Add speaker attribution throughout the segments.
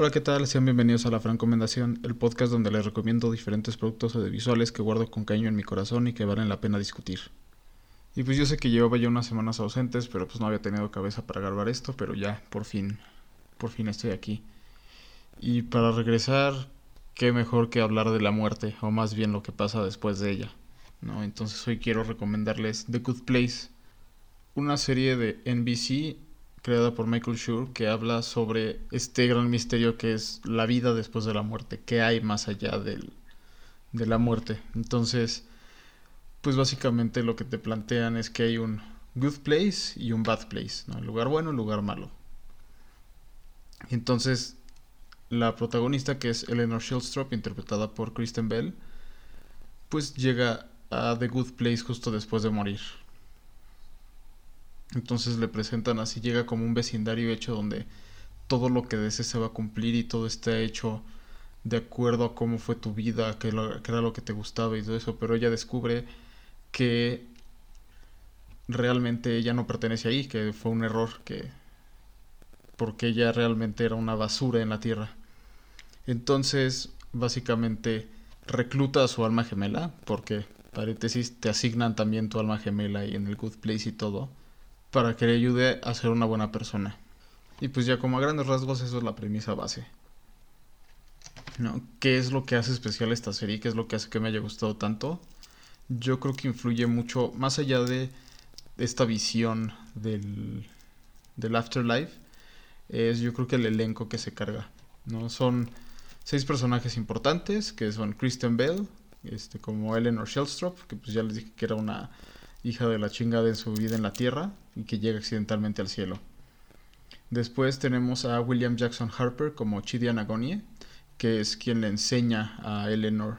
Speaker 1: Hola, ¿qué tal? Sean bienvenidos a La Francomendación, el podcast donde les recomiendo diferentes productos audiovisuales que guardo con cariño en mi corazón y que valen la pena discutir. Y pues yo sé que llevaba ya unas semanas ausentes, pero pues no había tenido cabeza para grabar esto, pero ya, por fin, por fin estoy aquí. Y para regresar, qué mejor que hablar de la muerte, o más bien lo que pasa después de ella. ¿no? Entonces hoy quiero recomendarles The Good Place, una serie de NBC creada por Michael Schur que habla sobre este gran misterio que es la vida después de la muerte, qué hay más allá del, de la muerte. Entonces, pues básicamente lo que te plantean es que hay un good place y un bad place, ¿no? El lugar bueno el lugar malo. Entonces, la protagonista, que es Eleanor Shellstrop, interpretada por Kristen Bell, pues llega a The Good Place justo después de morir. Entonces le presentan así, llega como un vecindario hecho donde todo lo que desees se va a cumplir y todo está hecho de acuerdo a cómo fue tu vida, qué era lo que te gustaba y todo eso, pero ella descubre que realmente ella no pertenece ahí, que fue un error, que porque ella realmente era una basura en la tierra. Entonces, básicamente recluta a su alma gemela, porque paréntesis te asignan también tu alma gemela y en el good place y todo para que le ayude a ser una buena persona. Y pues ya como a grandes rasgos eso es la premisa base. ¿No? ¿Qué es lo que hace especial esta serie? ¿Qué es lo que hace que me haya gustado tanto? Yo creo que influye mucho, más allá de esta visión del, del afterlife, es yo creo que el elenco que se carga. ¿no? Son seis personajes importantes, que son Kristen Bell, este, como Eleanor Shellstrop, que pues ya les dije que era una hija de la chingada en su vida en la Tierra y que llega accidentalmente al cielo. Después tenemos a William Jackson Harper como Chidian Agonie, que es quien le enseña a Eleanor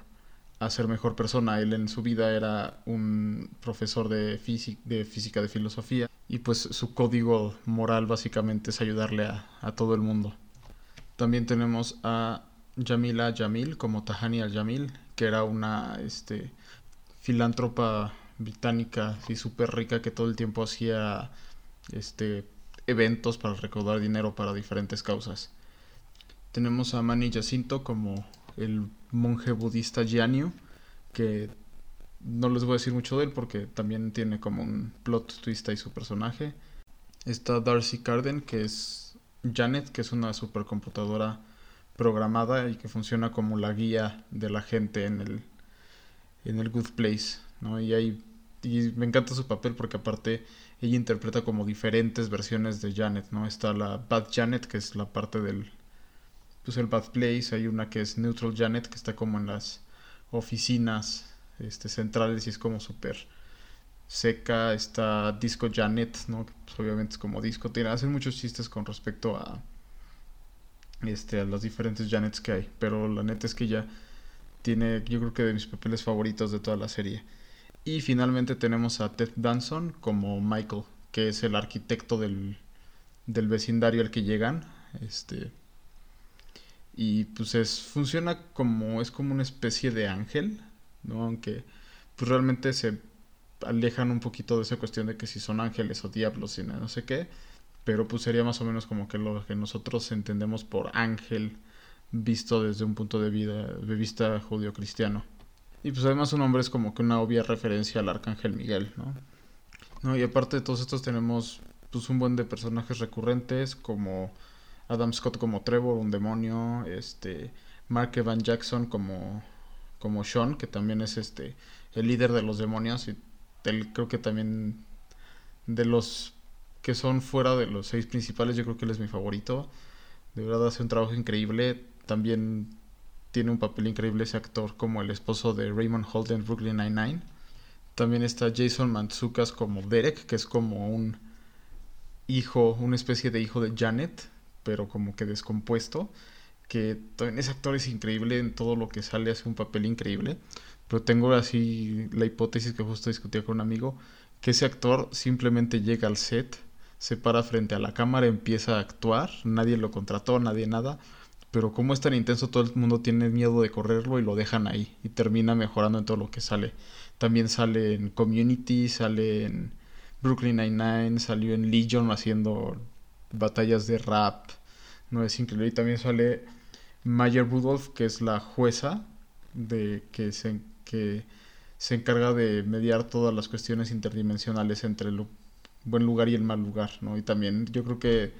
Speaker 1: a ser mejor persona. Él en su vida era un profesor de, física, de filosofía, y pues su código moral básicamente es ayudarle a, a todo el mundo. También tenemos a Jamila Jamil como Tahani al-Jamil, que era una este, filántropa británica, así súper rica, que todo el tiempo hacía este, eventos para recaudar dinero para diferentes causas. Tenemos a Mani Jacinto como el monje budista Jianyu, que no les voy a decir mucho de él porque también tiene como un plot twist ahí su personaje. Está Darcy Carden, que es Janet, que es una supercomputadora programada y que funciona como la guía de la gente en el, en el Good Place. ¿no? Y hay y me encanta su papel porque aparte ella interpreta como diferentes versiones de Janet, ¿no? Está la Bad Janet, que es la parte del, pues el Bad Place, hay una que es Neutral Janet, que está como en las oficinas este, centrales y es como súper seca, está Disco Janet, ¿no? Pues obviamente es como disco, tiene, hacen muchos chistes con respecto a, este, a las diferentes Janets que hay, pero la neta es que ya tiene, yo creo que de mis papeles favoritos de toda la serie. Y finalmente tenemos a Ted Danson como Michael, que es el arquitecto del, del vecindario al que llegan. Este. Y pues es. funciona como. es como una especie de ángel. ¿no? Aunque pues realmente se alejan un poquito de esa cuestión de que si son ángeles o diablos y no sé qué. Pero pues sería más o menos como que lo que nosotros entendemos por ángel visto desde un punto de, vida, de vista judío-cristiano. Y pues además su nombre es como que una obvia referencia al arcángel Miguel, ¿no? ¿no? Y aparte de todos estos tenemos pues un buen de personajes recurrentes como Adam Scott como Trevor, un demonio, este Mark Evan Jackson como como Sean, que también es este el líder de los demonios y él creo que también de los que son fuera de los seis principales, yo creo que él es mi favorito. De verdad hace un trabajo increíble. También tiene un papel increíble ese actor como el esposo de Raymond Holt en Brooklyn Nine-Nine. También está Jason Mantzukas como Derek, que es como un hijo, una especie de hijo de Janet, pero como que descompuesto. Que también ese actor es increíble en todo lo que sale, hace un papel increíble. Pero tengo así la hipótesis que justo discutía con un amigo, que ese actor simplemente llega al set, se para frente a la cámara, empieza a actuar, nadie lo contrató, nadie nada pero como es tan intenso, todo el mundo tiene miedo de correrlo y lo dejan ahí y termina mejorando en todo lo que sale. También sale en Community, sale en Brooklyn Nine-Nine, salió en Legion haciendo batallas de rap, No es increíble. Y también sale Mayer Rudolph, que es la jueza de que se, que se encarga de mediar todas las cuestiones interdimensionales entre el buen lugar y el mal lugar, ¿no? Y también yo creo que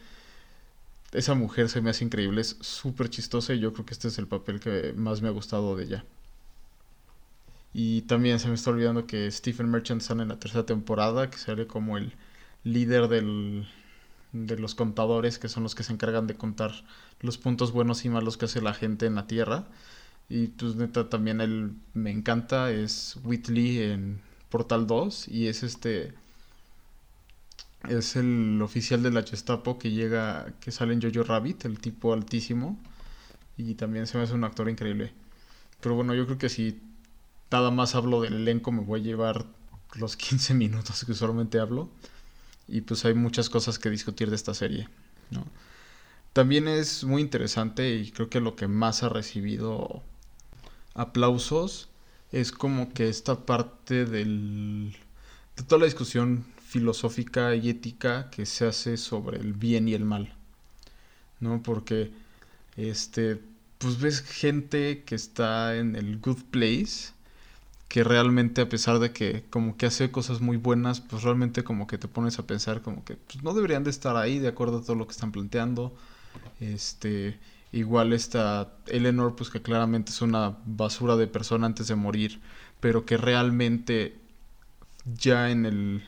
Speaker 1: esa mujer se me hace increíble, es súper chistosa y yo creo que este es el papel que más me ha gustado de ella. Y también se me está olvidando que Stephen Merchant sale en la tercera temporada, que sale como el líder del, de los contadores, que son los que se encargan de contar los puntos buenos y malos que hace la gente en la Tierra. Y pues neta también él me encanta, es Whitley en Portal 2 y es este es el oficial de la Gestapo que llega, que sale en Jojo Rabbit, el tipo altísimo. Y también se me hace un actor increíble. Pero bueno, yo creo que si nada más hablo del elenco me voy a llevar los 15 minutos que usualmente hablo. Y pues hay muchas cosas que discutir de esta serie. También es muy interesante y creo que lo que más ha recibido aplausos es como que esta parte de toda la discusión filosófica y ética que se hace sobre el bien y el mal. ¿No? Porque este pues ves gente que está en el good place que realmente a pesar de que como que hace cosas muy buenas, pues realmente como que te pones a pensar como que pues, no deberían de estar ahí de acuerdo a todo lo que están planteando. Este, igual está Eleanor pues que claramente es una basura de persona antes de morir, pero que realmente ya en el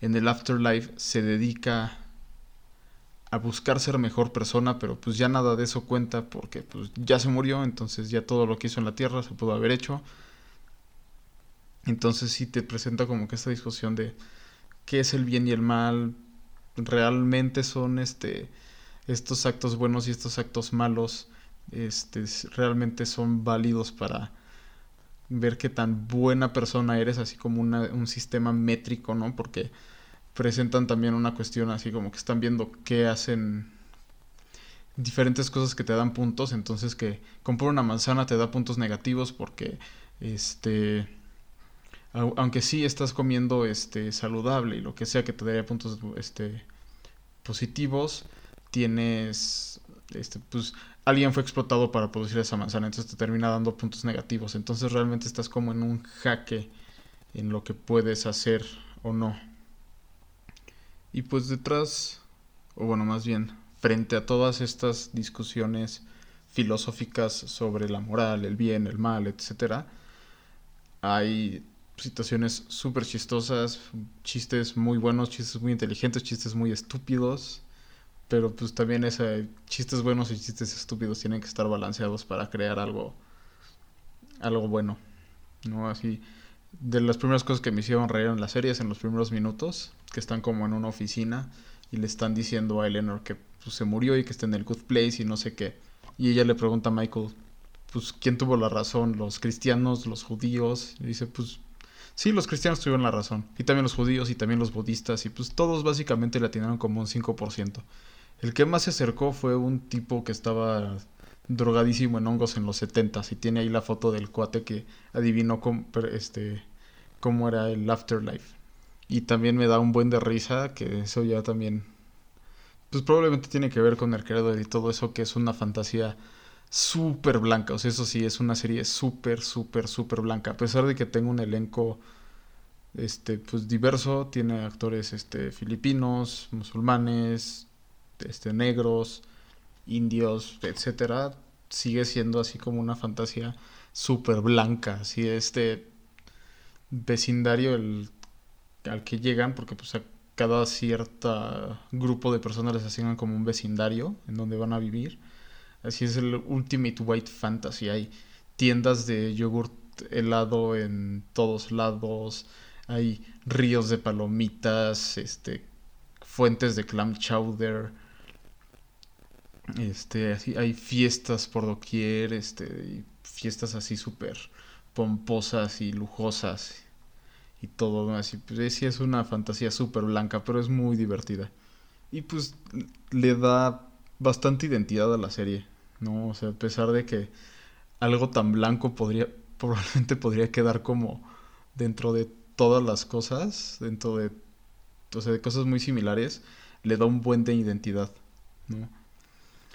Speaker 1: en el afterlife se dedica a buscar ser mejor persona, pero pues ya nada de eso cuenta porque pues ya se murió, entonces ya todo lo que hizo en la tierra se pudo haber hecho. Entonces sí te presenta como que esta discusión de qué es el bien y el mal, realmente son este estos actos buenos y estos actos malos este realmente son válidos para ver qué tan buena persona eres, así como un sistema métrico, ¿no? Porque presentan también una cuestión así como que están viendo qué hacen diferentes cosas que te dan puntos, entonces que comprar una manzana te da puntos negativos porque este aunque sí estás comiendo este saludable y lo que sea que te daría puntos este positivos, tienes este pues alguien fue explotado para producir esa manzana, entonces te termina dando puntos negativos. Entonces realmente estás como en un jaque en lo que puedes hacer o no. Y pues detrás, o bueno, más bien, frente a todas estas discusiones filosóficas sobre la moral, el bien, el mal, etc., hay situaciones súper chistosas, chistes muy buenos, chistes muy inteligentes, chistes muy estúpidos pero pues también ese chistes buenos y chistes estúpidos tienen que estar balanceados para crear algo algo bueno no así de las primeras cosas que me hicieron reír en la serie es en los primeros minutos que están como en una oficina y le están diciendo a Eleanor que pues, se murió y que está en el good place y no sé qué y ella le pregunta a Michael pues quién tuvo la razón los cristianos los judíos y dice pues Sí, los cristianos tuvieron la razón. Y también los judíos y también los budistas. Y pues todos básicamente le atinaron como un 5%. El que más se acercó fue un tipo que estaba drogadísimo en hongos en los 70 y tiene ahí la foto del cuate que adivinó cómo, este, cómo era el afterlife. Y también me da un buen de risa que eso ya también pues probablemente tiene que ver con el creador y todo eso que es una fantasía súper blanca. O sea, eso sí, es una serie súper, súper, súper blanca. A pesar de que tenga un elenco este, pues diverso, tiene actores este, filipinos, musulmanes, este, negros, indios, etcétera, sigue siendo así como una fantasía súper blanca, así este vecindario el, al que llegan, porque pues a cada cierto grupo de personas les asignan como un vecindario en donde van a vivir. Así es el Ultimate White Fantasy. Hay tiendas de yogurt helado en todos lados. Hay ríos de palomitas, este, fuentes de clam chowder, este, así, hay fiestas por doquier, este, fiestas así súper pomposas y lujosas y todo, así, pues sí es una fantasía súper blanca, pero es muy divertida. Y pues le da bastante identidad a la serie, ¿no? O sea, a pesar de que algo tan blanco podría, probablemente podría quedar como dentro de todas las cosas, dentro de, o sea, de cosas muy similares, le da un buen de identidad, ¿no?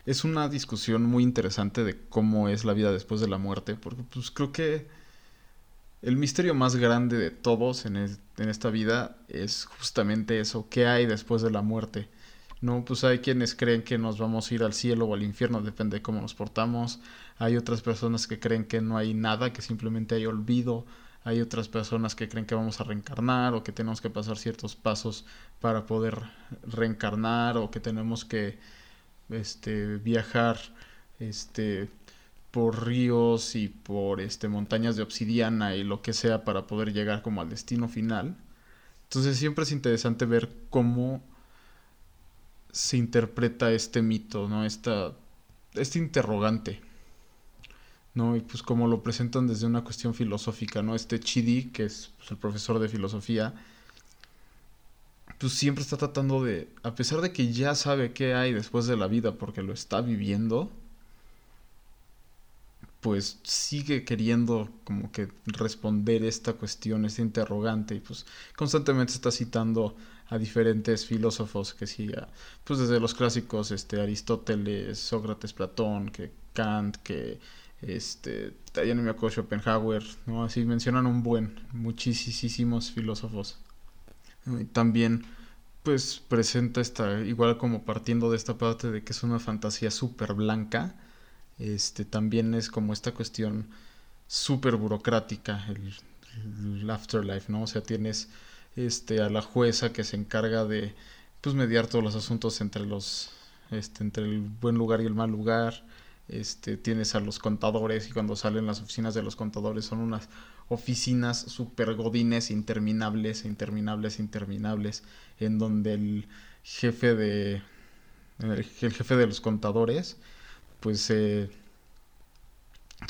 Speaker 1: Es una discusión muy interesante de cómo es la vida después de la muerte, porque pues creo que el misterio más grande de todos en, en esta vida es justamente eso, ¿qué hay después de la muerte? No, pues hay quienes creen que nos vamos a ir al cielo o al infierno, depende de cómo nos portamos. Hay otras personas que creen que no hay nada, que simplemente hay olvido. Hay otras personas que creen que vamos a reencarnar o que tenemos que pasar ciertos pasos para poder reencarnar o que tenemos que este, viajar este, por ríos y por este, montañas de obsidiana y lo que sea para poder llegar como al destino final. Entonces siempre es interesante ver cómo se interpreta este mito, ¿no? Esta, este interrogante, ¿no? Y pues como lo presentan desde una cuestión filosófica, ¿no? Este Chidi, que es pues, el profesor de filosofía, pues siempre está tratando de, a pesar de que ya sabe qué hay después de la vida porque lo está viviendo, pues sigue queriendo como que responder esta cuestión, este interrogante, y pues constantemente está citando a diferentes filósofos que siga, pues desde los clásicos, este, Aristóteles, Sócrates, Platón, que Kant, que este, ya no me acuerdo, Schopenhauer, ¿no? Así mencionan un buen, muchísimos filósofos. También, pues presenta esta, igual como partiendo de esta parte de que es una fantasía súper blanca, este, también es como esta cuestión súper burocrática, el, el afterlife, ¿no? O sea, tienes este, a la jueza que se encarga de pues, mediar todos los asuntos entre los este, entre el buen lugar y el mal lugar. Este, tienes a los contadores y cuando salen las oficinas de los contadores son unas oficinas super godines interminables, interminables, interminables, en donde el jefe de el, jefe de los contadores pues se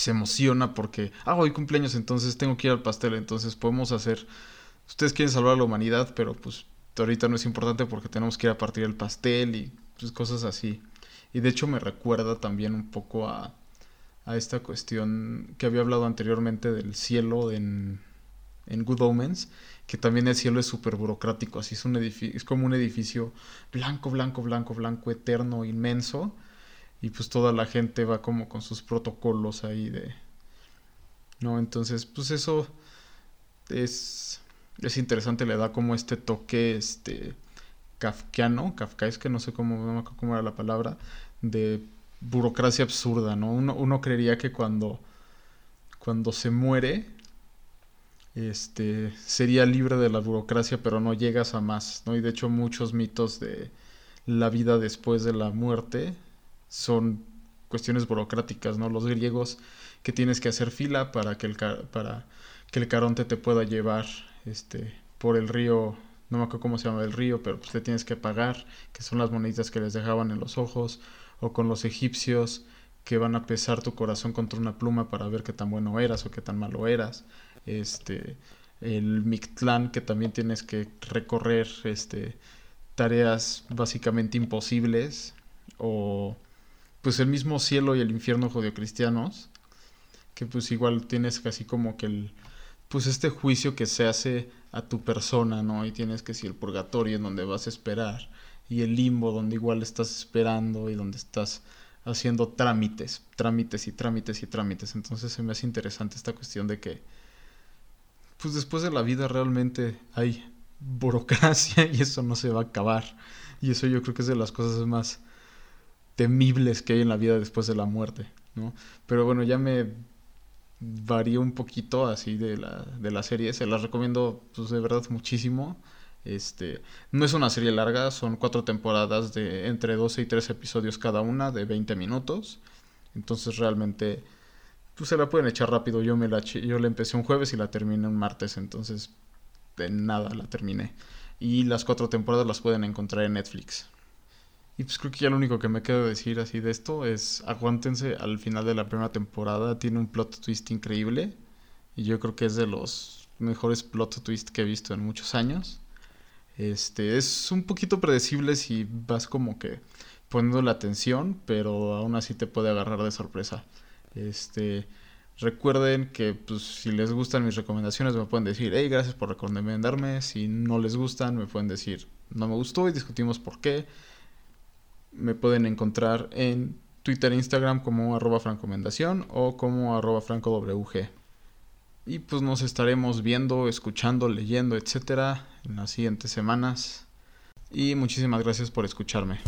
Speaker 1: emociona porque ah hoy cumpleaños entonces tengo que ir al pastel entonces podemos hacer ustedes quieren salvar a la humanidad, pero pues ahorita no es importante porque tenemos que ir a partir el pastel y pues cosas así. Y de hecho me recuerda también un poco a, a esta cuestión que había hablado anteriormente del cielo en, en Good Omens, que también el cielo es súper burocrático, así es un es como un edificio blanco, blanco, blanco, blanco, eterno, inmenso, y pues toda la gente va como con sus protocolos ahí de... No, entonces, pues eso es es interesante, le da como este toque este kafkiano, que no sé cómo, cómo era la palabra, de burocracia absurda, ¿no? Uno, uno creería que cuando, cuando se muere, este, sería libre de la burocracia, pero no llegas a más, ¿no? Y de hecho muchos mitos de la vida después de la muerte son cuestiones burocráticas, ¿no? Los griegos que tienes que hacer fila para que el, para que el caronte te pueda llevar este, por el río, no me acuerdo cómo se llama el río, pero pues le tienes que pagar, que son las moneditas que les dejaban en los ojos, o con los egipcios que van a pesar tu corazón contra una pluma para ver qué tan bueno eras o qué tan malo eras. Este, el Mictlán que también tienes que recorrer este, tareas básicamente imposibles o pues el mismo cielo y el infierno judio-cristianos que pues igual tienes casi como que el pues este juicio que se hace a tu persona, ¿no? Y tienes que si el purgatorio en donde vas a esperar y el limbo donde igual estás esperando y donde estás haciendo trámites, trámites y trámites y trámites. Entonces se me hace interesante esta cuestión de que pues después de la vida realmente hay burocracia y eso no se va a acabar. Y eso yo creo que es de las cosas más temibles que hay en la vida después de la muerte, ¿no? Pero bueno, ya me varía un poquito así de la, de la serie. Se las recomiendo pues, de verdad muchísimo. Este, no es una serie larga, son cuatro temporadas de entre 12 y 13 episodios cada una de 20 minutos. Entonces realmente pues se la pueden echar rápido. Yo me la yo la empecé un jueves y la terminé un martes, entonces de nada la terminé. Y las cuatro temporadas las pueden encontrar en Netflix. Y pues creo que ya lo único que me queda decir así de esto es aguántense al final de la primera temporada. Tiene un plot twist increíble. Y yo creo que es de los mejores plot twists que he visto en muchos años. Este es un poquito predecible si vas como que poniendo la atención, pero aún así te puede agarrar de sorpresa. Este recuerden que pues si les gustan mis recomendaciones me pueden decir, hey, gracias por recomendarme. Si no les gustan me pueden decir, no me gustó y discutimos por qué me pueden encontrar en Twitter e Instagram como arroba francomendación o como arroba francowg. Y pues nos estaremos viendo, escuchando, leyendo, etcétera en las siguientes semanas. Y muchísimas gracias por escucharme.